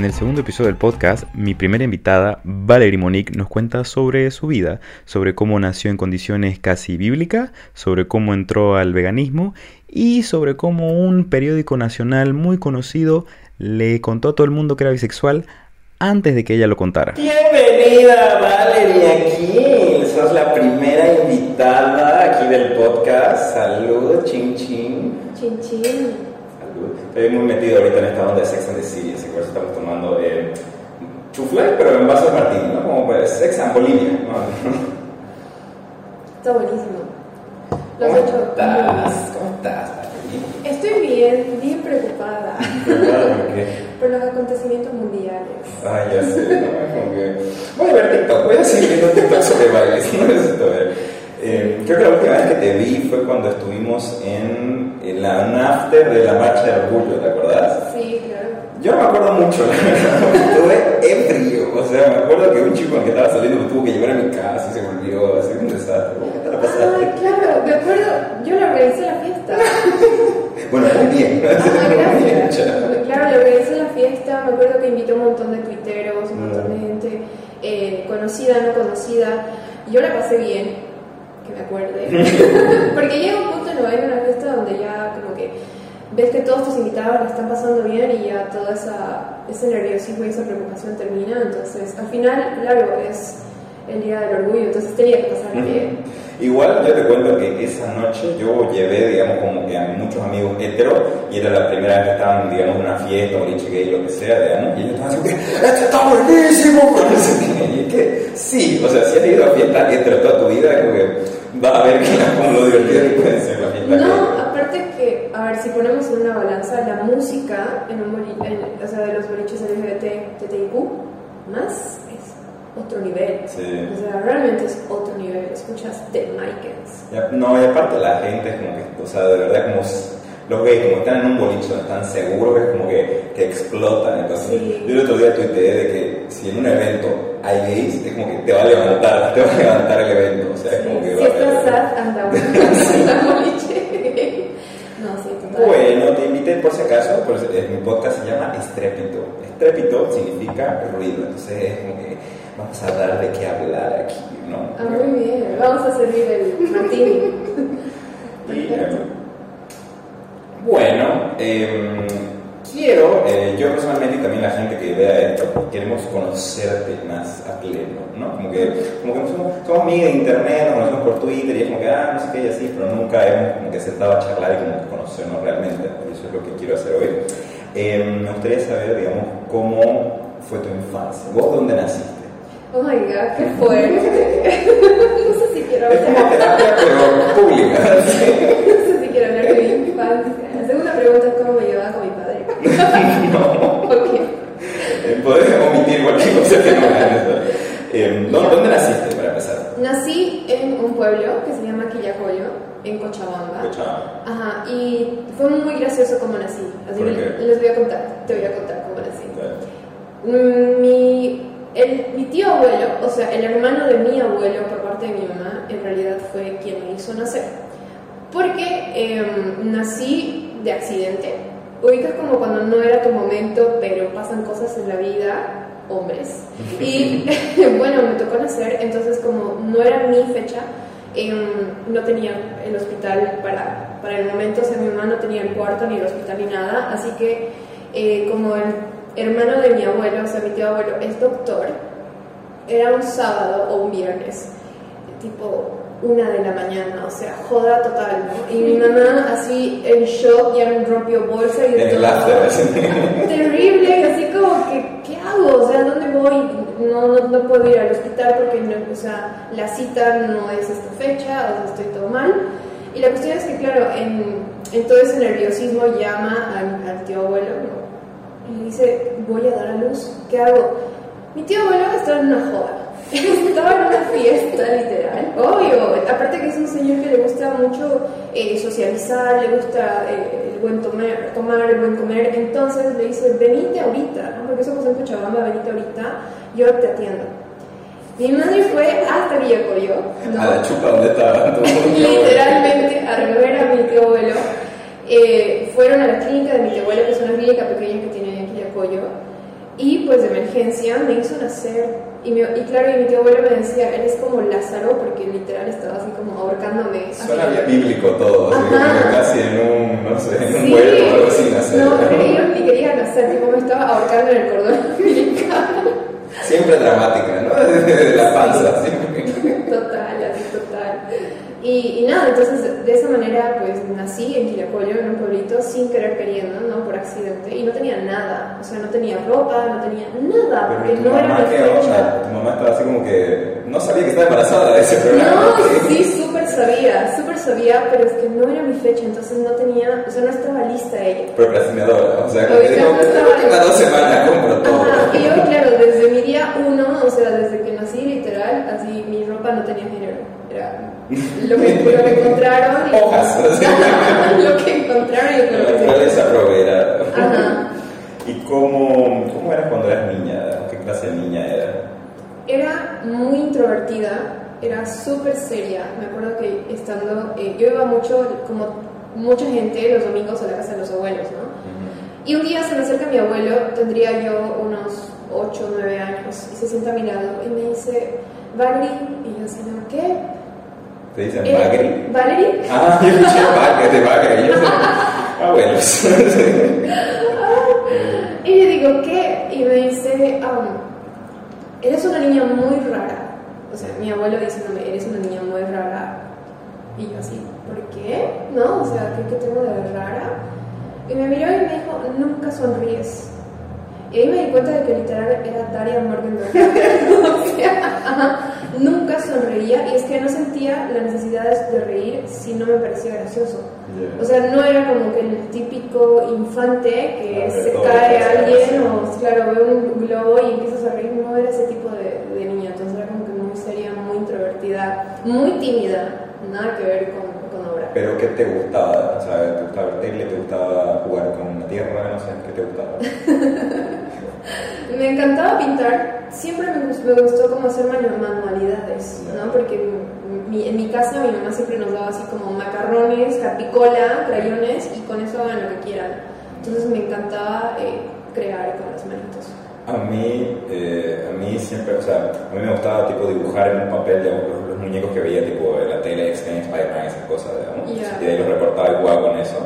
En el segundo episodio del podcast, mi primera invitada, Valerie Monique, nos cuenta sobre su vida, sobre cómo nació en condiciones casi bíblicas, sobre cómo entró al veganismo y sobre cómo un periódico nacional muy conocido le contó a todo el mundo que era bisexual antes de que ella lo contara. Bienvenida Valerie aquí, sos la primera invitada aquí del podcast. Salud, chin chin. Chin chin. Estoy muy metido ahorita en esta onda de Sex and the City, así que por eso estamos tomando eh, chufle, pero en vaso de martini, ¿no? Como pues Sex and Bolivia, ¿no? Está buenísimo. Lo has ¿Cómo estás? ¿Cómo estás? Estoy bien, bien preocupada ¿Por qué? por los acontecimientos mundiales. Ay, ya sé, ¿no? Como que... Voy a ver TikTok, voy a seguir viendo TikTok sobre bailes, no necesito ver. Eh, creo que la última vez que te vi fue cuando estuvimos en, en la un after de la marcha del orgullo, ¿te acordás? Sí, claro. Yo no me acuerdo mucho, estuve ebrio. O sea, me acuerdo que un chico el que estaba saliendo me tuvo que llevar a mi casa y se volvió así un desastre. ¿Cómo que te la pasaste? Ah, claro, me acuerdo, yo le organizé la fiesta. Bueno, muy bien. Ah, Muy bien. Claro, le organizé la fiesta, me acuerdo que invitó un montón de tuiteros, un montón de gente eh, conocida, no conocida. Yo la pasé bien, que me acuerde. Porque llega un punto en en una fiesta donde ya como que ves que todos tus invitados la están pasando bien y ya todo esa, ese nerviosismo y esa preocupación termina. Entonces, al final, claro, es el día del orgullo, entonces tenía que pasar bien. Igual yo te cuento que esa noche yo llevé, digamos, como que a muchos amigos heteros y era la primera vez que estaban, digamos, en una fiesta, un gay, lo que sea, digamos, y ellos estaban así, ¡este está buenísimo! Y es que sí, o sea, si has ido a fiestas hetero toda tu vida, como que vas a ver que, como lo divertido que pueden ser las fiestas No, aparte que, a ver, si ponemos en una balanza la música en un en- o sea, de los boliches LGBT, TTIQ, más otro nivel. Sí. O sea, realmente es otro nivel. Escuchas The Michaels. Ya, No, y aparte la gente es como que, o sea, de verdad como los gays como están en un boliche donde están seguros que es como que, que explotan. Entonces, Sí. yo el otro día tuiteé de que si en un evento hay gays, es como que te va a levantar, te va a levantar el evento. O sea, es como que Si va a estás sad, anda a un boliche. No, sí, total. Por si acaso, pues eh, mi podcast se llama Estrépito. Estrépito significa ruido, entonces es como que vamos a dar de qué hablar aquí, ¿no? Ah, muy bien. Vamos a servir el martini. Y, eh, bueno, em, quiero, eh, yo personalmente y también la gente que vea esto, queremos conocerte más a pleno, ¿no? Como que, como que somos, somos amigos de internet, nos conocemos por Twitter y es como que, ah, no sé qué y así, pero nunca hemos como que sentado a charlar y como que conocernos realmente. Es lo que quiero hacer hoy. Em, me gustaría saber, digamos, cómo fue tu infancia. ¿Vos dónde naciste? Oh my god, qué fuerte. no sé si quiero Es como hablar. terapia, pero pública. ¿sí? No sé si quiero hablar de mi infancia. La segunda pregunta es cómo me llevaba con mi padre. no. Ok. Eh, Podés omitir cualquier cosa que no hagan eso. Eh, ¿dó- ¿Dónde naciste para empezar? Nací en un pueblo que se llama Quillacollo, en Cochabamba. Cochabamba. Ajá, y fue muy gracioso cómo nací. Así ¿Por que qué? les voy a contar, te voy a contar cómo nací. Mm, Mi, el- mi tío abuelo, o sea, el hermano de mi abuelo por parte de mi mamá, en realidad fue quien me hizo nacer. Porque em, nací de accidente. Ubicas como cuando no era tu momento, pero pasan cosas en la vida, hombres. Y bueno, me tocó nacer, entonces como no era mi fecha, em, no tenía el hospital para, para el momento, o sea, mi mamá no tenía el cuarto ni el hospital así que eh, como el hermano de mi abuelo, o sea, mi tío abuelo es doctor, era un sábado o un viernes, tipo una de la mañana, o sea, joda total, ¿no? Y mi mamá así en shock, ya me rompió bolsa y de todo. Terrible, así como que, ¿qué hago? O sea, ¿dónde voy? No, no, no puedo ir al hospital porque, no, o sea, la cita no es esta fecha, o sea, estoy todo mal. Y la cuestión es que, claro, en, en todo ese nerviosismo llama al, tío abuelo y le dice, voy a dar a luz, ¿qué hago? Mi tío abuelo estaba en una joda, estaba en una fiesta, literal, obvio, aparte que es un señor que le gusta mucho eh, socializar, le gusta eh, el buen tomar, tomar, el buen comer, entonces le dice, venite ahorita, ¿no? porque somos en Cochabamba, venite ahorita, yo te atiendo. Mi madre fue hasta Villacoyo, ¿no? A la chupa donde estaba. literalmente a recoger a mi tío abuelo. Eh, fueron a la clínica de mi tío abuelo, que es una clínica pequeña que tiene aquí en Apoyo. Y pues de emergencia me hizo nacer. Y, mi- y claro, y mi tío abuelo me decía, eres como Lázaro, porque literal estaba así como ahorcándome. Suena bien bíblico todo, así como casi en un, no sé, en un Sí. huerto o algo así, nacer. No, pero yo ni quería nacer, tipo me estaba ahorcando en el cordón umbilical. Siempre dramática. Desde la panza, siempre. Total, así total. Y, y nada, entonces de esa manera pues nací en Quiracollo, en un pueblito, sin querer queriendo, ¿no? Por accidente. Y no tenía nada, o sea, no tenía ropa, no tenía nada, porque Pero no era mi fecha. Tu mamá estaba así como que no sabía que estaba embarazada de ese programa. No, sí, sabía, súper sabía, pero es que no era mi fecha, entonces no tenía, o sea, no estaba lista ella. Procrastinadora, o sea, que dijo, no estaba- dos semanas compro todo. Ajá, y yo, claro, desde mi día uno, o sea, desde que nací, literal, así mi ropa no tenía género. Era lo que, lo que encontraron. y- Hojas, lo que encontraron y lo que naturaleza proveerá. Ajá. ¿Y cómo, cómo eras cuando eras niña? ¿Qué clase de niña eras? Era muy introvertida, era súper seria. Me acuerdo que estando, eh, yo iba mucho, como mucha gente, los domingos a la casa de los abuelos, ¿no? Y un día se me acerca mi abuelo, tendría yo unos 8 o 9 años, y se sienta a mi lado y me dice, Valerie, y yo, señor, ¿qué? ¿Te dicen Eh, Bagri? ¿Valerie? Ah, yo escuché. Yo sé. Ah, bueno. Y le digo, ¿qué? Y me dice, "Am, eres una niña muy rara. O sea, mi abuelo diciéndome, eres una niña muy rara. Y yo así, ¿por qué? ¿No? O sea, ¿qué, qué tengo de rara? Y me miró y me dijo, nunca sonríes. Y ahí me di cuenta de que literal era Daria Morgenthau. o sea, ajá, nunca sonreía y es que no sentía la necesidad de reír si no me parecía gracioso. O sea, no era como que el típico infante que de se cae pasa, alguien o, claro, ve un globo y empiezas a reír. No era ese tipo de, de niña, entonces era como que muy introvertida, muy tímida, nada que ver con, con ahora. ¿Pero qué te gustaba? O sea, ¿te gustaba ver tele? ¿Te gustaba jugar con la tierra? No sé, ¿qué te gustaba? Me encantaba pintar, siempre me gustó, como hacer manu- manualidades, ¿no? Porque mi- en mi casa mi mamá siempre nos daba así como macarrones, capicola, crayones y con eso hagan lo que quieran. Entonces me encantaba eh, crear con las manitos. A mí, eh, a mí siempre, o sea, a mí me gustaba tipo dibujar en un papel digamos, los, los muñecos que veía tipo en la tele, X-Men, Spider-Man, esas cosas, digamos. Ya. Y de ahí los recortaba y jugaba con eso.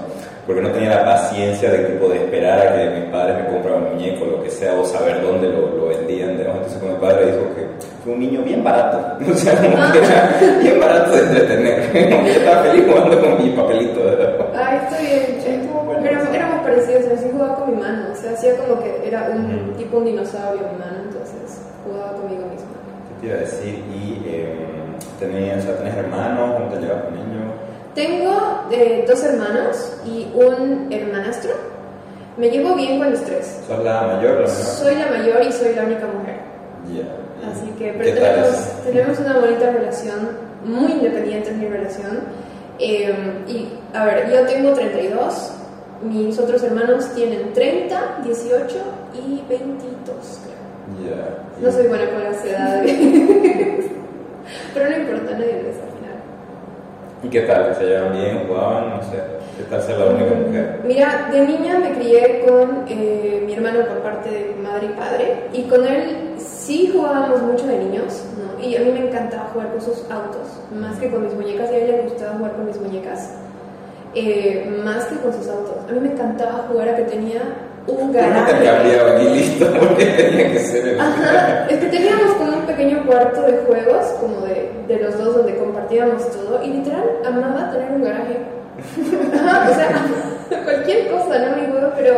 Porque no tenía la paciencia de tipo de esperar a que mis padres me compraran un muñeco, lo que sea, o saber dónde lo, lo vendían, digamos. Entonces cuando mi padre dijo que fue un niño bien barato, o sea, como que era bien barato de entretener. Como que yo estaba feliz jugando con mi papelito. ¿verdad? Ay, está bien. Éramos, éramos parecidos, así jugaba con mi mano, o sea, hacía como que era un tipo un dinosaurio mi mano, entonces jugaba conmigo misma. ¿Qué te iba a decir? ¿Y eh, tenías, o sea, tenés hermanos? ¿Cómo te llevas con ellos? Tengo eh, dos hermanos y un hermanastro. Me llevo bien con los tres. ¿Sos la mayor o la menor? Soy la mayor y soy la única mujer. Ya. Así que ¿Qué pero tenemos, tenemos una bonita relación, muy independiente en mi relación. Eh, y a ver, yo tengo 32, mis otros hermanos tienen 30, 18 y 22, creo. Ya. No soy buena con las edades. Pero no importa, nadie lo final. ¿Y qué tal? ¿Se llevan bien? ¿Jugaban? No sé. ¿Qué tal ser la única mujer? Mira, de niña me crié con eh, mi hermano por parte de madre y padre y con él sí jugábamos mucho de niños, ¿no? Y a mí me encantaba jugar con sus autos, más que con mis muñecas, y a él le gustaba jugar con mis muñecas, eh, más que con sus autos. A mí me encantaba jugar a que tenía un no te garaje. cambiaba y listo, porque tenía que ser el Ajá, es que teníamos como un pequeño cuarto de juegos, como de, de los dos, donde compartíamos todo, y literal amaba tener un garaje. Ajá, o sea, cualquier cosa, ¿no? Mi juego, pero,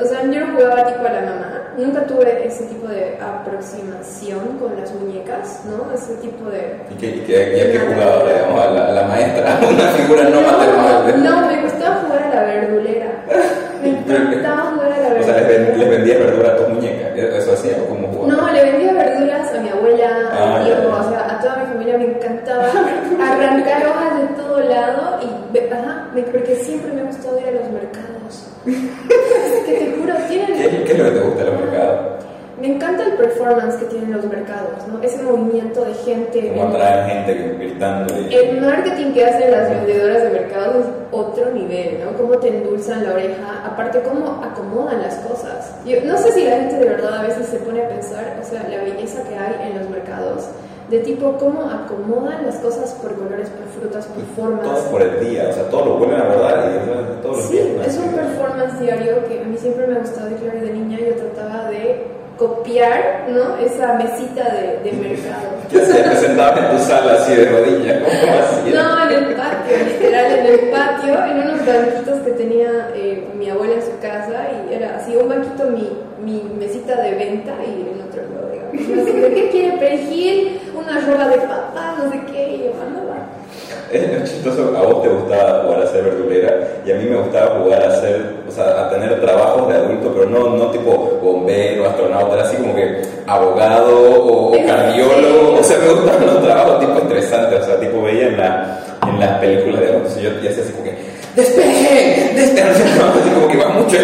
o sea, yo no jugaba tipo a la mamá, nunca tuve ese tipo de aproximación con las muñecas, ¿no? Ese tipo de... ¿Y qué, y qué, y a qué jugaba, digamos, a la, a la maestra? Una figura no maternal. No, me gustaba jugar a la verdulera. Me encantaba jugar a la O sea, verdulera. les, les vendías verdura a tus muñecas. ¿Eso hacía o cómo jugaba? No, le vendía verduras a mi abuela, a Ah, mi tío, ya, ya. o sea, a toda mi familia me encantaba arrancar hojas de todo lado y, ajá, porque siempre me ha gustado ir a los mercados. Que te juro, tienen... ¿Qué, qué es lo que te gusta? Me encanta el performance que tienen los mercados, ¿no? Ese movimiento de gente. Como atraer gente gritando. Y... El marketing que hacen las vendedoras de mercados es otro nivel, ¿no? Cómo te endulzan la oreja, aparte cómo acomodan las cosas. Yo no sé si la gente de verdad a veces se pone a pensar, o sea, la belleza que hay en los mercados de tipo cómo acomodan las cosas por colores, por frutas, por formas. Todo por el día, o sea, todo lo vuelven a rodar y todos los sí, es un performance diario que a mí siempre me ha gustado y claro, de niña yo trataba de copiar, ¿no? Esa mesita de, de mercado. Ya se presentaba en tu sala así de rodillas, ¿cómo así? No, en el patio, literal, en el patio, en unos banquitos que tenía eh, mi abuela en su casa y era así, un banquito mi, mi mesita de venta y en otro lado, digamos. ¿Qué quiere perejil? Una ropa de papá, no sé qué, y yo andaba. Es chistoso, a vos te gustaba jugar a ser verdulera y a mí me gustaba jugar a ser, o sea, a tener trabajos de adulto, pero no, no tipo bombero, astronauta, era así como que abogado o, cardiólogo, o sea, me gustaban los trabajos tipo interesantes, o sea, tipo veía en, la, en las películas de adultos, yo ya hacía así como que despeje, despeje, así como que iba mucho,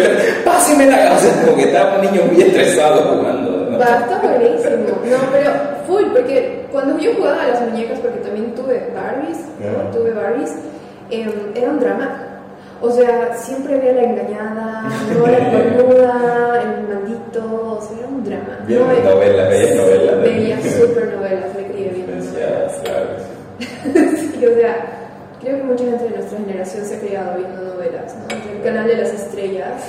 páseme la, o sea, como que estaba un niño muy estresado jugando. Va, está buenísimo. No, pero full, porque cuando yo jugaba a las muñecas, porque también tuve Barbies, tuve Barbies, eh, era un drama. O sea, siempre había la engañada, no la cornuda, el maldito, o sea, era un drama. Bien, no, novelas, veías novelas. Veía súper novelas, me crié viendo novelas. Claro. sí, o sea, creo que mucha gente de nuestra generación se ha criado viendo novelas, ¿no? El canal de las estrellas.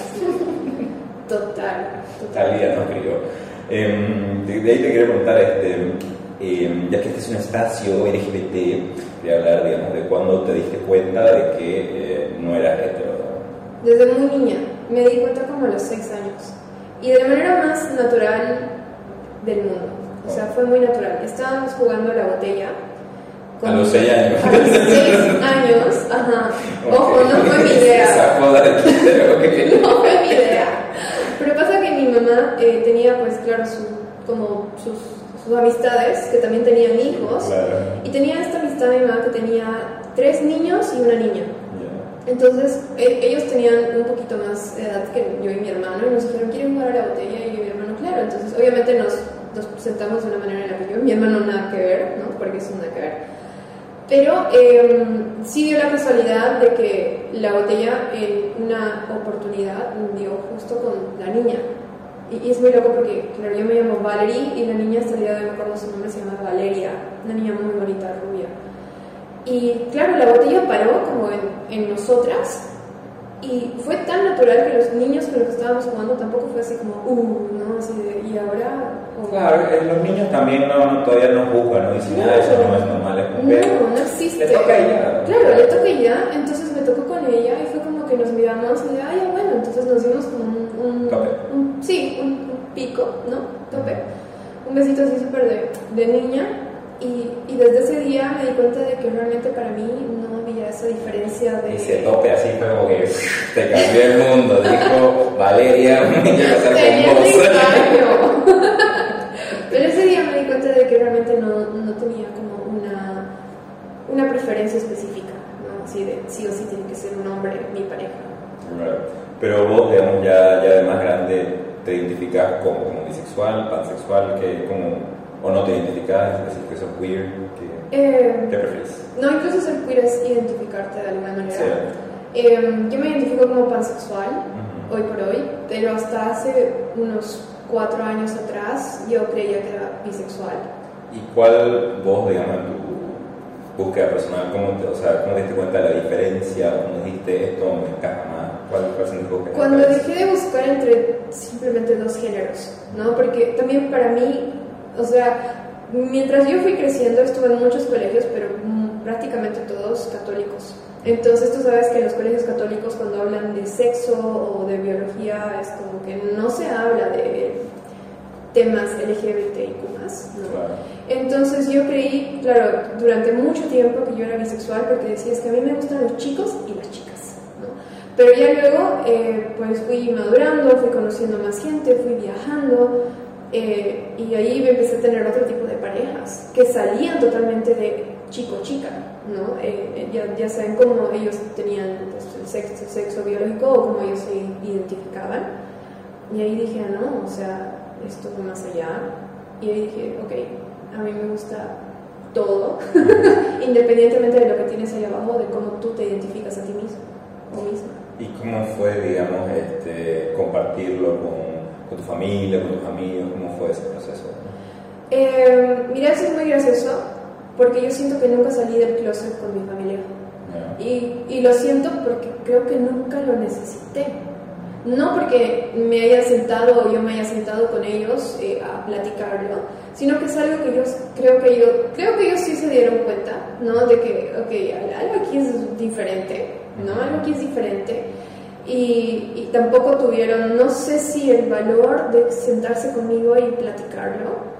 Total. Total, ya no crió. Eh, de, ahí te quiero preguntar, este, eh, ya que este es un espacio LGBT, de hablar, digamos, de cuándo te diste cuenta de que eh, no eras hetero. Desde muy niña, me di cuenta como a los 6 años. Y de la manera más natural del mundo. O sea, fue muy natural. Estábamos jugando a la botella. a los 6 años. A los 6 años, ajá. Ojo, no fue mi idea. no fue mi idea. Pero pasa que mi mamá eh, tenía, pues claro, su, como sus, sus, amistades, que también tenían hijos. Y tenía esta amistad de mi mamá que tenía tres niños y una niña. Entonces, e, ellos tenían un poquito más edad que yo y mi hermano y nos dijeron, ¿quieren jugar a la botella? Y yo y mi hermano, claro. Entonces, obviamente nos, nos sentamos de una manera en la que yo y mi hermano nada que ver, ¿no? Porque eso nada que ver. Pero eh, sí dio la casualidad de que la botella en una oportunidad dio justo con la niña. Y, es muy loco porque, claro, yo me llamo Valerie y la niña hasta el día de hoy me acuerdo su nombre, se llama Valeria, una niña muy bonita, rubia. Y claro, la botella paró como en, en nosotras y fue tan natural que los niños con los que estábamos jugando tampoco fue así como, uh, ¿no? Así de, ¿y ahora? Claro, eh, los niños también no, todavía no juzgan, no dicen, nada, eso no es normal, es No, no existe. Le toca ella. Claro, le toca ella, entonces me tocó con ella y fue como que nos miramos y de, ay, bueno, entonces nos dimos como un... un, Tope. un sí, un, pico, ¿no? Tope. Un besito así súper de, de niña y, y, desde ese día me di cuenta de que realmente para mí no había esa diferencia de... Ese tope así fue como que te cambió el mundo, dijo Valeria, me quiero casar con vos. Pero ese día me di cuenta de que realmente no, no tenía como una, una preferencia específica. Así de sí o sí tiene que ser un hombre mi pareja. Pero vos, digamos, ya, ya de más grande, te identificas como, como bisexual, pansexual, que como ¿O no te identificas? ¿Es decir, que sos queer? ¿Qué, eh, ¿qué prefieres? No, incluso ser queer es identificarte de alguna manera. Eh, yo me identifico como pansexual, hoy por hoy, pero hasta hace unos cuatro años atrás yo creía que era bisexual. ¿Y cuál vos, digamos, en tu búsqueda personal, cómo te, o sea, cómo te diste cuenta de la diferencia? ¿Cómo dijiste esto me encaja más? ¿Cuál, cuál Cuando dejé de buscar entre simplemente dos géneros, ¿no? Porque también para mí o sea, mientras yo fui creciendo estuve en muchos colegios, pero prácticamente todos católicos. Entonces tú sabes que en los colegios católicos cuando hablan de sexo o de biología es como que no se habla de temas LGBTIQ más. Entonces yo creí, claro, durante mucho tiempo que yo era bisexual porque decía es que a mí me gustan los chicos y las chicas. ¿no? Pero ya luego eh, pues fui madurando, fui conociendo más gente, fui viajando, eh, y ahí me empecé a tener otro tipo de parejas que salían totalmente de chico-chica, ¿no? Eh, ya, ya, saben cómo ellos tenían pues, el, sexo, sexo, biológico o cómo ellos se identificaban. Y ahí dije, no, o sea, esto fue más allá. Y ahí dije, ok, a mí me gusta todo, independientemente de lo que tienes ahí abajo, de cómo tú te identificas a ti mismo o misma. ¿Y cómo fue, digamos, este, compartirlo con, con tu familia, con tus amigos? ¿Cómo fue ese proceso? Eh, mira, eso es muy gracioso porque yo siento que nunca salí del closet con mi familia. Ya. Y, y lo siento porque creo que nunca lo necesité. No porque me haya sentado o yo me haya sentado con ellos eh, a platicarlo, sino que es algo que yo creo que yo creo que ellos sí se dieron cuenta, ¿no? De que, ok, algo aquí es diferente, ¿no? Algo aquí es diferente. Y, y tampoco tuvieron, no sé si el valor de sentarse conmigo y platicarlo,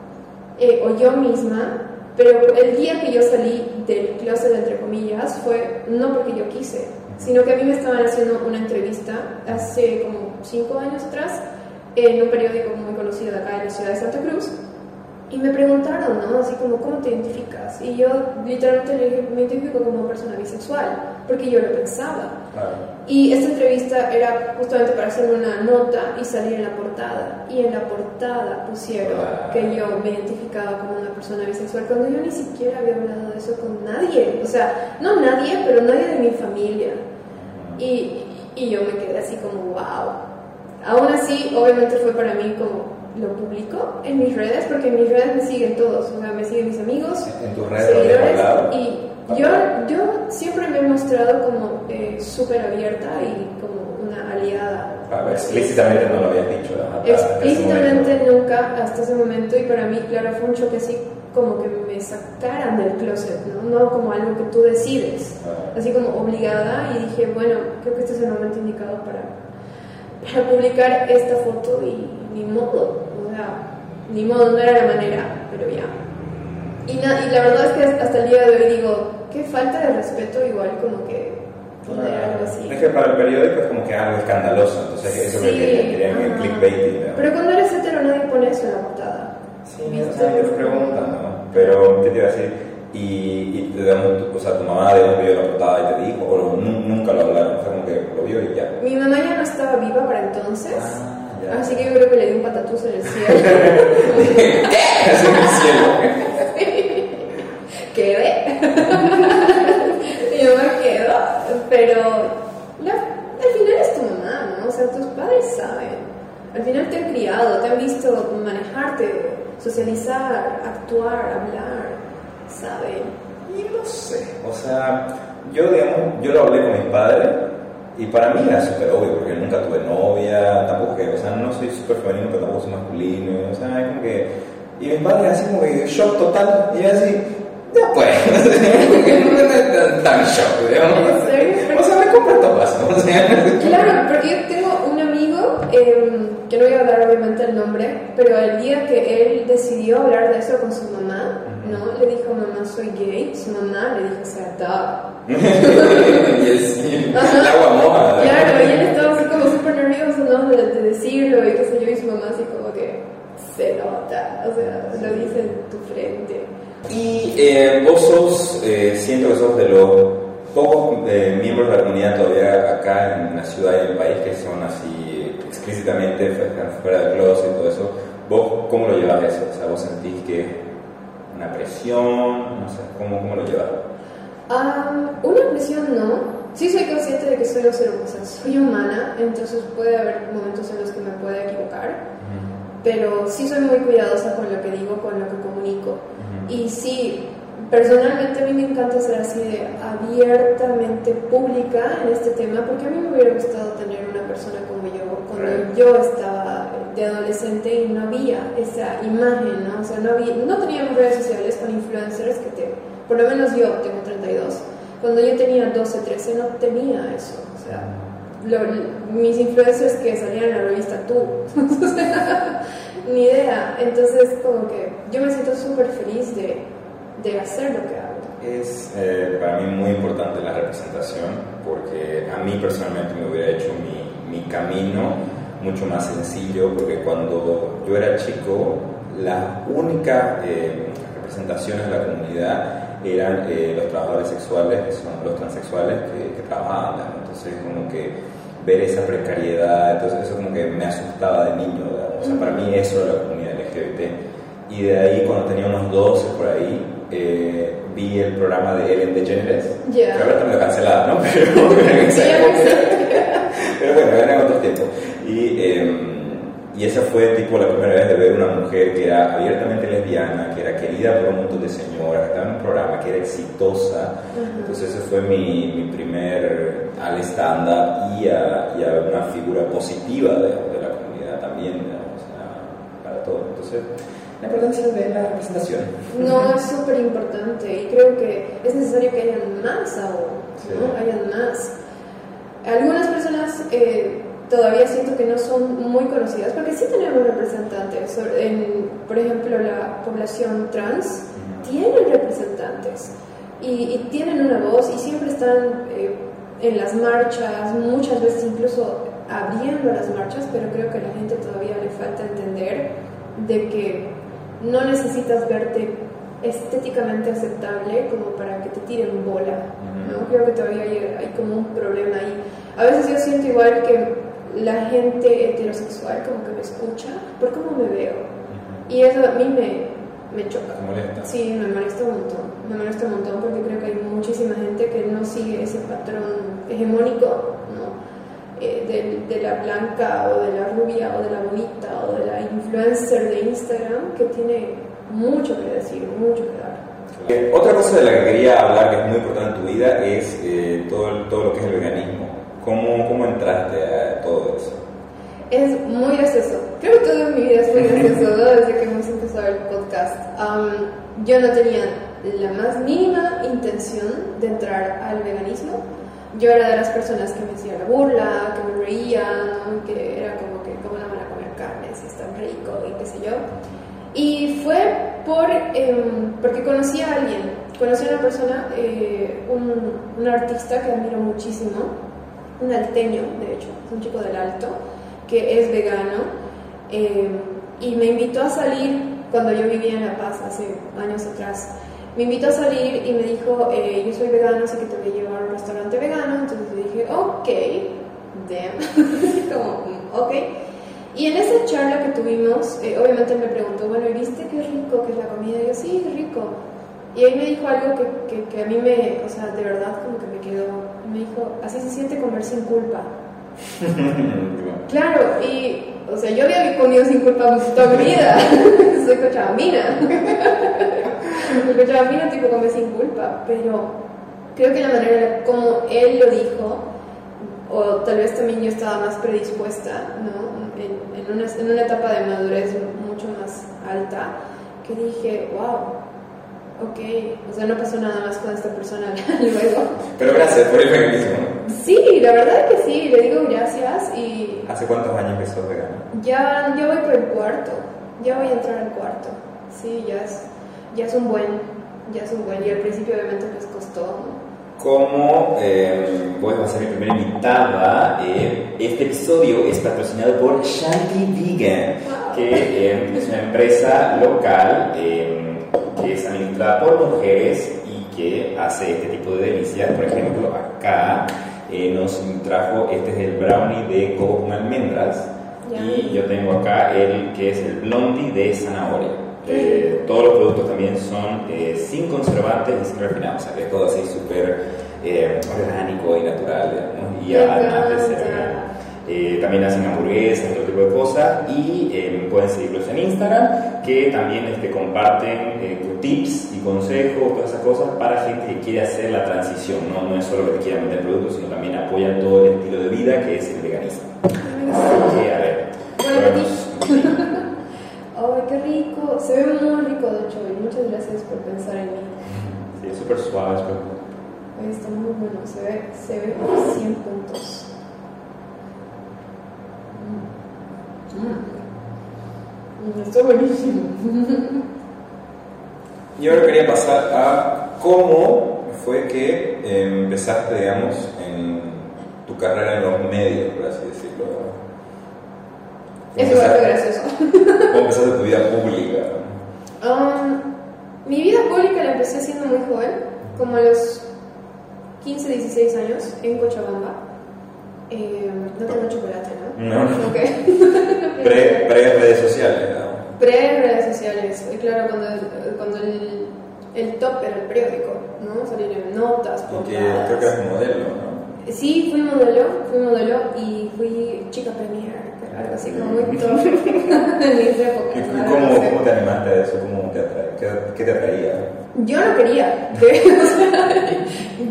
eh, o yo misma, pero el día que yo salí del closet, entre comillas, fue no porque yo quise, sino que a mí me estaban haciendo una entrevista hace como cinco años atrás en un periódico muy conocido de acá en la ciudad de Santa Cruz. Y me preguntaron, ¿no? Así como, ¿cómo te identificas? Y yo literalmente le dije, me identifico como persona bisexual, porque yo lo pensaba. Claro. Y esta entrevista era justamente para hacer una nota y salir en la portada. Y en la portada pusieron Claro. que yo me identificaba como una persona bisexual cuando yo ni siquiera había hablado de eso con nadie. O sea, no nadie, pero nadie de mi familia. Y, y yo me quedé así como, wow. Aún así, obviamente fue para mí como lo publico en mis redes, porque en mis redes me siguen todos. O sea, me siguen mis amigos, ¿En tus redes seguidores. Y yo, yo siempre me he mostrado como eh, súper abierta y como una aliada. Claro, explícitamente no lo habías dicho. hasta- Explícitamente nunca hasta ese momento y para mí, claro, fue un choque así como que me sacaran del closet, ¿no? No como algo que tú decides, Claro. así como obligada y dije, bueno, creo que este es el momento indicado para, para publicar esta foto y ni modo, o sea, ni modo, no era la manera, pero ya. Y, y la verdad es que hasta el día de hoy digo, qué falta de respeto igual como que poner algo así. Es que para el periódico es como que algo escandaloso, entonces eso es lo que Sí, querían el clickbait. ¿no? Pero cuando eres hetero nadie pone eso en la portada. Sí, o sea, te preguntan, ¿no? Pero, ¿qué te iba a decir? Y, y te damos, o sea, tu mamá de vio la portada y te dijo, o nu- nunca lo hablaron, o sea, como que lo vio y ya. Mi mamá ya no estaba viva para entonces, Ah, ya. así que yo creo que le di un patatús en el cielo. Así en el cielo. Quedé. Mi mamá quedó, pero la- al final es tu mamá, ¿no? O sea, tus padres saben. Al final te han criado, te han visto manejarte, socializar, actuar, hablar, saben. Y no sé, o sea, yo, digamos, yo lo hablé con mis padres y para mí era súper obvio porque nunca tuve novia, tampoco que, o sea, no soy súper femenino, pero tampoco soy masculino, o sea, es como que. Y mis padres así como que shock total, y yo así, ya pues, no tan- shock. O sea, me compro todas, ¿no? O sea, Claro, porque yo tengo eh, que no voy a dar obviamente el nombre, pero el día que él decidió hablar de eso con su mamá, ¿no? Le dijo, mamá, soy gay. Su mamá le dijo, o sea, da. y el, agua moja. Claro, y él estaba así como súper nervioso, ¿no? De, de decirlo y qué sé yo, y su mamá así como que se nota, o sea, lo dice en tu frente. Y eh, vos sos, eh, siento que sos de los pocos eh, miembros de la comunidad todavía acá en la ciudad y en el país que son así explícitamente fuera del closet y todo eso. ¿Vos cómo lo llevas eso? O sea, ¿vos sentís que una presión? No sé, ¿cómo, cómo lo llevas? Ah, una presión no. Sí soy consciente de que soy ser o sea, soy humana, entonces puede haber momentos en los que me pueda equivocar, pero sí soy muy cuidadosa con lo que digo, con lo que comunico. Y sí, personalmente a mí me encanta ser así de abiertamente pública en este tema, porque a mí me hubiera gustado tener yo estaba de adolescente y no había esa imagen, ¿no? O sea, no, había, no teníamos redes sociales con influencers que te, por lo menos yo tengo 32. Cuando yo tenía 12, 13 no tenía eso, o sea, mis influencers que salían en la revista Tú, ni idea. Entonces, como que yo me siento súper feliz de, de hacer lo que hago. Es eh, para mí muy importante la representación porque a mí personalmente me hubiera hecho mi, mi camino mucho más sencillo porque cuando yo era chico la única eh, representaciones de la comunidad eran eh, los trabajadores sexuales, que son los transexuales que, que trabajaban. ¿no? Entonces como que ver esa precariedad, entonces eso como que me asustaba de niño. O sea, para mí eso era la comunidad evité. Y de ahí, cuando tenía unos 12 por ahí, eh, vi el programa de Ellen DeGeneres. Ya. Que ahora está medio cancelado, ¿no? Pero pero bueno, era en otros tiempos. Y, eh, y esa fue tipo la primera vez de ver una mujer que era abiertamente lesbiana, que era querida por un montón de señoras, que estaba en un programa, que era exitosa. Entonces ese fue mi, mi primer al stand-up y a, y a una figura positiva de, de la comunidad también, digamos, a- para todo. Entonces, la importancia de la representación. No, es súper importante y creo que es necesario que hayan más aún, Sí. ¿no? Hayan más. Algunas personas eh, todavía siento que no son muy conocidas porque sí tenemos representantes. en, por ejemplo, la población trans tienen representantes y, y tienen una voz y siempre están eh, en las marchas, muchas veces incluso abriendo las marchas, pero creo que a la gente todavía le falta entender de que no necesitas verte estéticamente aceptable como para que te tiren bola. ¿no? Creo que todavía hay, hay como un problema ahí. A veces yo siento igual que la gente heterosexual como que me escucha por cómo me veo. Y eso a mí me, me choca. ¿Te molesta? Sí, me molesta un montón. Me molesta un montón porque creo que hay muchísima gente que no sigue ese patrón hegemónico. Eh, de, la blanca o de la rubia o de la bonita o de la influencer de Instagram que tiene mucho que decir, mucho que dar. Eh, Otra cosa de la que quería hablar que es muy importante en tu vida es eh, todo, todo lo que es el veganismo. ¿Cómo, ¿Cómo entraste a todo eso? Es muy gracioso. Creo que todo en mi vida es muy gracioso, ¿no? Desde que hemos empezado el podcast. Yo no tenía la más mínima intención de entrar al veganismo. Yo era de las personas que me hacía la burla, que me reía, que era como que, ¿cómo no van a comer carne si es tan rico y qué sé yo? Y fue por, em, porque conocí a alguien, conocí a una persona, eh, un, un artista que admiro muchísimo, un alteño, de hecho, es un chico del alto, que es vegano, eh, y me invitó a salir cuando yo vivía en La Paz, hace años atrás. Me invitó a salir y me dijo, eh, yo soy vegano, así que te voy a llevar a un restaurante vegano. Entonces yo dije, ok, damn, como, mm, ok. Y en esa charla que tuvimos, eh, obviamente me preguntó, bueno, ¿y viste qué rico que es la comida? Y yo, sí, rico. Y ahí me dijo algo que, que, que a mí me, o sea, de verdad como que me quedó. Me dijo, así se siente comer sin culpa. Claro, y, o sea, yo había comido sin culpa toda mi vida. Soy cochabamina. Soy cochabamina, tipo, come sin culpa. Pero creo que la manera como él lo dijo, o tal vez también yo estaba más predispuesta, ¿no? En, en, una, en una etapa de madurez mucho más alta, que dije, wow, ok, o sea, no pasó nada más con esta persona luego. Pero gracias por el veganismo. Sí, la verdad es que sí, le digo gracias y ¿Hace cuántos años que sos vegano? ya, ya voy por el cuarto, ya voy a entrar al cuarto. Sí, ya es, ya es un buen, ya es un buen, y al principio obviamente pues costó, ¿no? Como eh, vos vas a ser mi primera invitada, eh, este episodio es patrocinado por Shanti Vegan, Wow. que eh, es una empresa local que es administrada por mujeres y que hace este tipo de delicias. Por ejemplo, acá eh, nos trajo, este es el brownie de coco con almendras Ya. y yo tengo acá el que es el blondie de zanahoria. Eh, todos los productos también son eh, sin conservantes y sin refinados, o sea que es todo así súper eh, orgánico y natural, digamos, y además de ser también hacen hamburguesas, todo tipo de cosas y eh, pueden seguirlos en Instagram que también este, comparten eh, tips y consejos, todas esas cosas para gente que quiere hacer la transición, no, no es solo que te quieran vender productos, sino también apoyan todo el estilo de vida que es el veganismo. Así que, a ver, Bueno, probemos. ¡Ay, qué rico! Se ve muy rico, de hecho, y muchas gracias por pensar en mí. Sí, es súper suave, es Oye, está muy bueno, se ve, se ve 100 puntos. Mm. Mm, Está buenísimo. Y ahora quería pasar a cómo fue que eh, empezaste, digamos, en tu carrera en los medios, por así decirlo. ¿Cómo Eso igual empezaste- gracioso. ¿Cómo empezaste tu vida pública? Um, mi vida pública la empecé siendo muy joven, como a los 15, 16 años, en Cochabamba. Eh, no tengo chocolate, ¿no? No. Ok. Pre, pre redes sociales, ¿no? Pre-redes sociales, eh, claro, cuando, cuando el, el top era el periódico, ¿no? Salir en notas, Porque creo que eres modelo, ¿no? Sí, fui modelo, fui modelo y fui chica premier, algo así como muy top en mis ¿Y épocas. y ¿no? cómo, te animaste a eso? ¿Cómo te atrae? ¿Qué, qué te atraía? Yo no quería, de- o sea,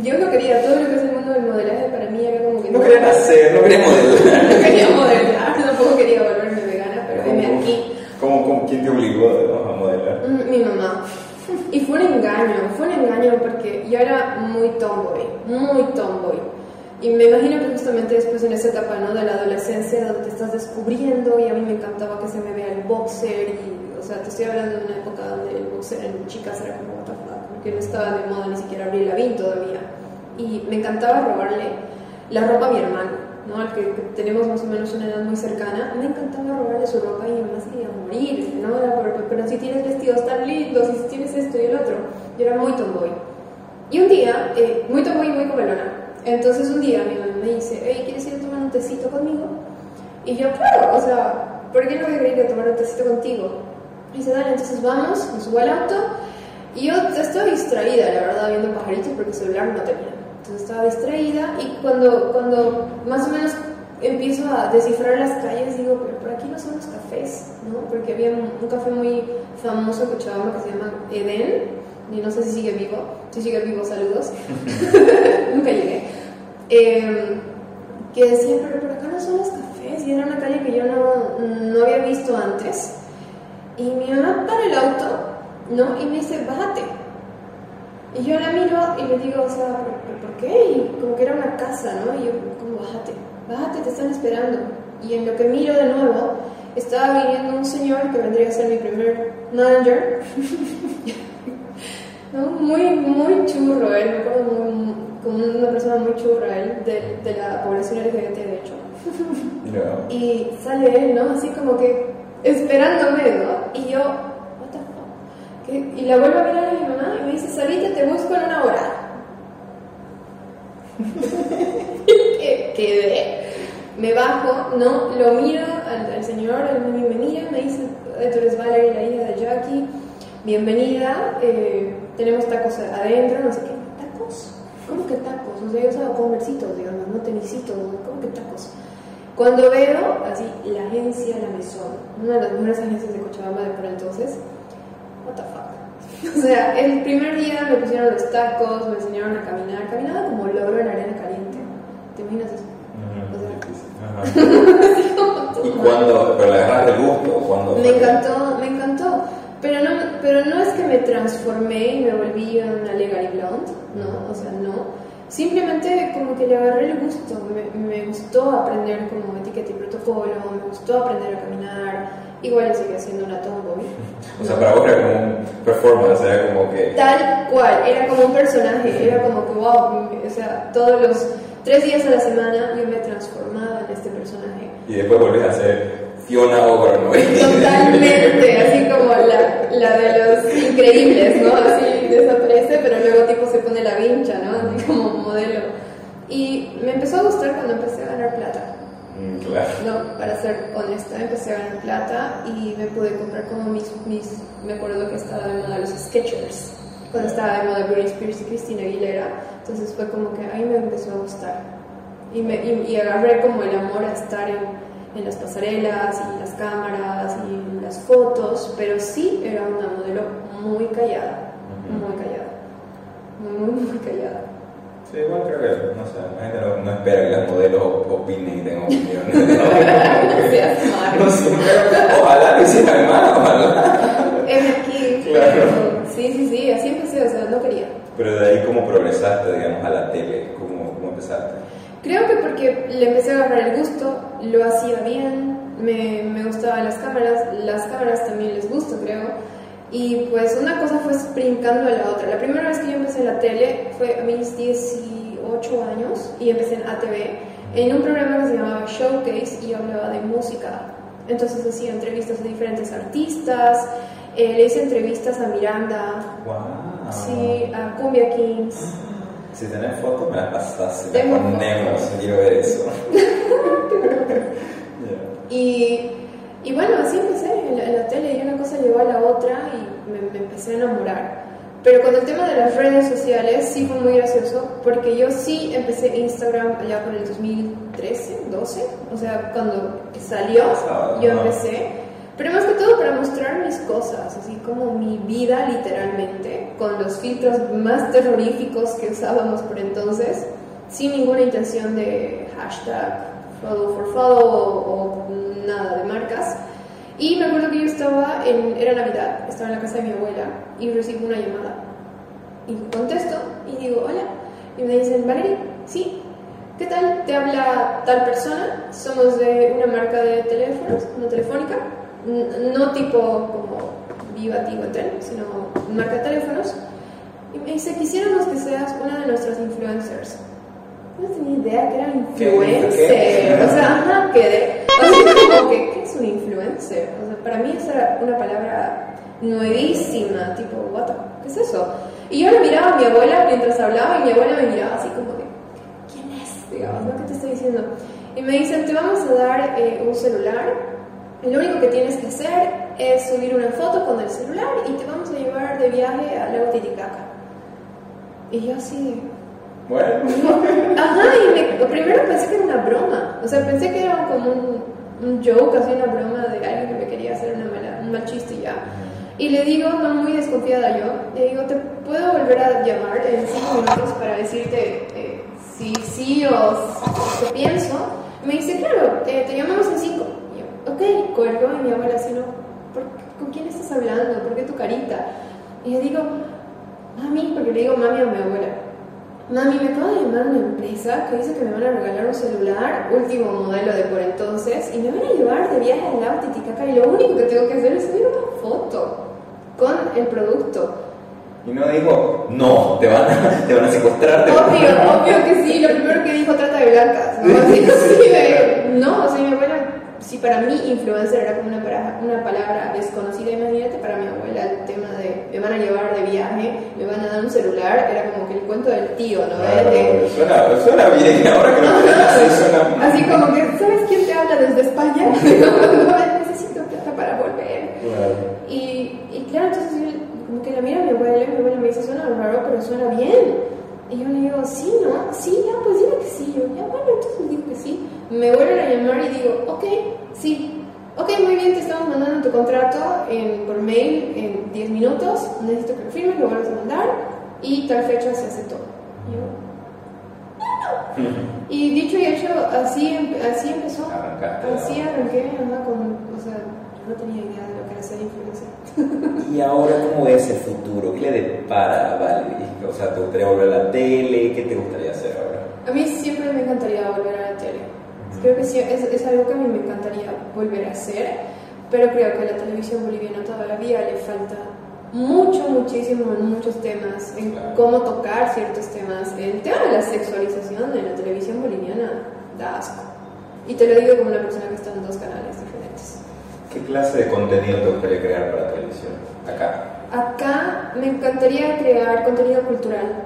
yo no quería, todo lo que es el mundo del modelaje para mí era como que No quería nacer, no quería modelar. no quería modelar, tampoco quería volverme vegana, pero ¿Cómo- aquí. ¿Cómo, cómo, quién te obligó ¿no? a modelar? Mm, Mi mamá. Y fue un engaño, fue un engaño porque yo era muy tomboy, muy tomboy. Y me imagino que justamente después en esa etapa ¿no? de la adolescencia donde te estás descubriendo y a mí me encantaba que se me vea el boxer y, o sea, te estoy hablando de una época donde el boxer en chicas era como fuck, porque no estaba de moda ni siquiera Avril Lavigne todavía. Y me encantaba robarle la ropa a mi hermano, ¿no? Al que, que tenemos más o menos una edad muy cercana, me encantaba robarle su ropa y se quería morir, ¿no? Por- pero si tienes vestidos tan lindos, y si tienes esto y el otro, yo era muy tomboy. Y un día, eh, muy tomboy y muy comelona, entonces un día mi mamá me dice, hey, ¿quieres ir a tomar un tecito conmigo? Y yo, claro, o sea, ¿por qué no voy a ir a tomar un tecito contigo? Y dice, dale, entonces vamos, me subo al auto y yo estaba distraída, la verdad, viendo pajaritos porque celular no tenía. Entonces estaba distraída y cuando, cuando más o menos empiezo a descifrar las calles, digo, pero por aquí no son los cafés, ¿no? Porque había un, un café muy famoso en Cochabamba que se llama Eden, y no sé si sigue vivo, si sigue vivo, saludos. Nunca llegué. Eh, que decía, pero por acá no son los cafés, y era una calle que yo no, no había visto antes. Y mi mamá para el auto, ¿no? Y me dice, bájate. Y yo la miro y le digo, o sea, ¿por, por- qué? Y como que era una casa, ¿no? Y yo, como, bájate, bájate, te están esperando. Y en lo que miro de nuevo, estaba viniendo un señor que vendría a ser mi primer manager. ¿no? Muy, muy churro él, me acuerdo muy, como una persona muy churra él, de, de la población LGBT de hecho. Y sale él, ¿no? Así como que esperándome, ¿no? Y yo, what the fuck? ¿Qué? Y la vuelvo a mirar a mi mamá y me dice, Sarita, te busco en una hora. ¿Qué? Quedé. Me bajo, no, lo miro al, al señor, él me, mira, me dice, "Eh, tú eres Valerie, la hija de Jackie, bienvenida, eh, tenemos tacos adentro, no sé qué. ¿Cómo que tacos? O sea, yo usaba conversitos, digamos, no tenisitos. ¿cómo que tacos? Cuando veo, así, la agencia La Mesón, una de las mejores agencias de Cochabamba de por entonces, what the fuck. O sea, el primer día me pusieron los tacos, me enseñaron a caminar, caminaba como logro en arena caliente. ¿Te imaginas eso? Ajá. ¿Y cuándo? ¿Pero le agarraste el gusto? o ¿Cuándo? Me encantó, me encantó. Pero no, pero no es que me transformé y me volví una Legally Blonde, no, o sea, no. Simplemente como que le agarré el gusto, me, me gustó aprender como etiqueta y protocolo, me gustó aprender a caminar, igual seguía siendo una tomboy. O sea, para vos era como un performance, era como que... Tal cual, era como un personaje, era como que wow, o sea, todos los tres días a la semana yo me transformaba en este personaje. Y después volvés a ser Fiona Ogre, ¿no? Totalmente, así como la, la de los increíbles, ¿no? Así desaparece, pero luego tipo se pone la vincha, ¿no? Así como modelo. Y me empezó a gustar cuando empecé a ganar plata. Mm, claro. No, para ser honesta, empecé a ganar plata y me pude comprar como mis, mis me acuerdo que estaba de moda los Skechers, cuando estaba de moda Britney Spears y Christina Aguilera, entonces fue como que ahí me empezó a gustar. Y, me, y, y agarré como el amor a estar en, en las pasarelas y las cámaras y las fotos, pero sí era una modelo muy callada, muy callada, muy, muy, muy callada. Sí, igual creo que, no sé, la gente no, no espera que las modelos opinen y tengan opiniones. No. No sé, ojalá que hicieran más, ojalá. Heme aquí. Claro. Sí, sí, sí, así empecé, o sea, no quería. Pero de ahí, ¿cómo progresaste, digamos, a la tele? Creo que porque le empecé a agarrar el gusto, lo hacía bien, me, me gustaban las cámaras, las cámaras también les gusta, creo. Y pues una cosa fue brincando a la otra. La primera vez que yo empecé en la tele fue a mis 18 años y empecé en ATV en un programa que se llamaba Showcase y hablaba de música. Entonces hacía entrevistas a diferentes artistas, eh, le hice entrevistas a Miranda, ¡Wow! sí, a Cumbia Kings. Si tenés fotos, me las pasás, y las ponemos, quiero ver eso. Y, y bueno, así empecé, en la, en la tele y una cosa llegó a la otra y me, me empecé a enamorar. Pero con el tema de las redes sociales sí fue muy gracioso porque yo sí empecé Instagram allá por el 2013, 12, o sea, cuando salió yo empecé, pero más que todo para mostrar mis cosas, así como mi vida literalmente, con los filtros más terroríficos que usábamos por entonces, sin ninguna intención de hashtag follow for follow o, o nada de marcas. Y me acuerdo que yo estaba en, era Navidad, estaba en la casa de mi abuela y recibo una llamada. Y contesto y digo, hola. Y me dicen, Valerie, sí. ¿Qué tal? Te habla tal persona. Somos de una marca de teléfonos, una telefónica. No tipo como Viva Tigo Tel, sino marca teléfonos. Y me dice, quisiéramos que seas una de nuestras influencers. No tenía idea que era influencer. O sea, ajá, quedé. O sea, como que, ¿qué es un influencer? O sea, para mí esa era una palabra nuevísima, tipo, what the- ¿qué es eso? Y yo le miraba a mi abuela mientras hablaba y mi abuela me miraba así como que, ¿quién es? Digamos, ¿no? ¿Qué te estoy diciendo? Y me dicen, te vamos a dar eh, un celular, lo único que tienes que hacer es subir una foto con el celular y te vamos a llevar de viaje al lago Titicaca. Y yo así, Bueno, Ajá, y me- primero pensé que era una broma. O sea, pensé que era como un, un joke, así una broma de alguien que me quería hacer una mala, un mal chiste ya. Y le digo, no muy desconfiada yo, le digo, ¿te puedo volver a llamar en cinco minutos para decirte eh, si sí o si te pienso? Me dice, claro, te, te llamamos en cinco. Ok, cuelgo y mi abuela así, no, ¿por qué- ¿con quién estás hablando? ¿Por qué tu carita? Y yo digo, mami, porque le digo mami a mi abuela. Mami, me acaba de llamar una empresa que dice que me van a regalar un celular, último modelo de por entonces, y me van a llevar de viaje al lago Titicaca y lo único que tengo que hacer es subir una foto con el producto. y no dijo, no, te van a, te van a secuestrar. Obvio, obvio que sí, lo primero que dijo trata de blancas, ¿no? Sí, no, o sea, si para mí influencer era como una, para- una palabra desconocida, imagínate para mi abuela el tema de me van a llevar de viaje, me van a dar un celular, era como que el cuento del tío, ¿no? De- Suena, suena bien, ahora que lo así suena. Así como que, ¿sabes quién te habla desde España? No, necesito plata para volver. Claro. Y, y claro, entonces yo como que la miro a mi abuela y mi abuela me dice, suena raro, pero suena bien. Y yo le digo, sí, ¿no? Sí, ya, pues dime que sí. Yo, ya, bueno, entonces le digo que sí. Me vuelven a llamar y digo, ok, sí. Ok, muy bien, te estamos mandando tu contrato en, por mail en 10 minutos. Necesito que lo firmes, lo vuelves a mandar y tal fecha se hace todo. Y yo, y dicho y hecho, así, así empezó. Arrancaste, Así ¿no? arranqué, anda con, o sea, no tenía idea de lo que era ser influencer. Y ahora, ¿cómo ves el futuro? ¿Qué le depara a Valerie? O sea, ¿te gustaría volver a la tele? ¿Qué te gustaría hacer ahora? A mí siempre me encantaría volver a la. Creo que sí, es, es algo que a mí me encantaría volver a hacer, pero creo que a la televisión boliviana todavía le falta mucho, muchísimo en muchos temas, en Claro. cómo tocar ciertos temas. El tema de la sexualización en la televisión boliviana da asco. Y te lo digo como una persona que está en dos canales diferentes. ¿Qué clase de contenido te gustaría crear para televisión? Acá. Acá me encantaría crear contenido cultural.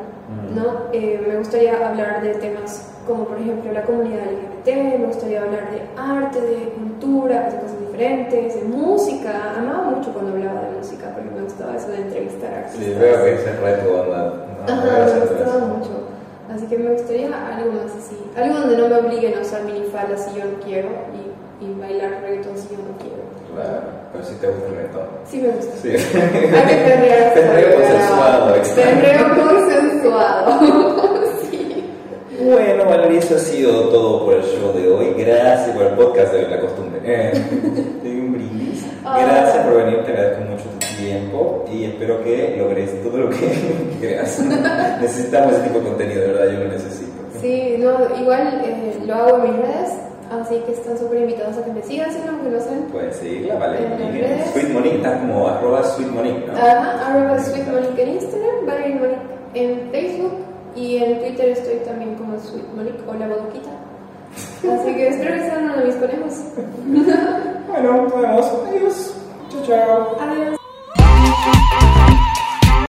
¿No? Eh, me gustaría hablar de temas como por ejemplo la comunidad LGBT, me gustaría hablar de arte, de cultura, de cosas diferentes, de música. Amaba mucho cuando hablaba de música porque me gustaba eso de entrevistar artistas. Sí, veo que ese reto anda. Ajá, me gustaba mucho. Así que me gustaría algo más así. Algo donde no me obliguen a usar minifalda si yo no quiero y, y bailar reggaetón si yo no quiero. Claro, pero si te gusta el reggaetón. Sí me gusta. Sí. Hay que perrear. Perreo consensuado. Perreo consensuado. sí. Bueno, Valeria, eso ha sido todo por el show de hoy. Gracias por el podcast de la costumbre. Eh, te doy un brindis. Ah. Gracias por venir, te agradezco mucho tu tiempo y espero que logres todo lo que creas. Necesitamos ese tipo de contenido, de verdad, yo lo necesito. Sí, no, igual eh, lo hago en mis redes, así que están súper invitados a que me sigan, si no que lo hacen. Puedes seguirla, Valeria En. Sweet Monique, está como arroba Sweet Monique, ¿no? Ajá, arroba Sweet Monique en Instagram, Valerie Monique en Facebook y en Twitter estoy también como Sweet Monique o la bodoquita. Así que espero que sean uno de mis conejos. Bueno, nos vemos. Adiós. Chao, chao. Adiós.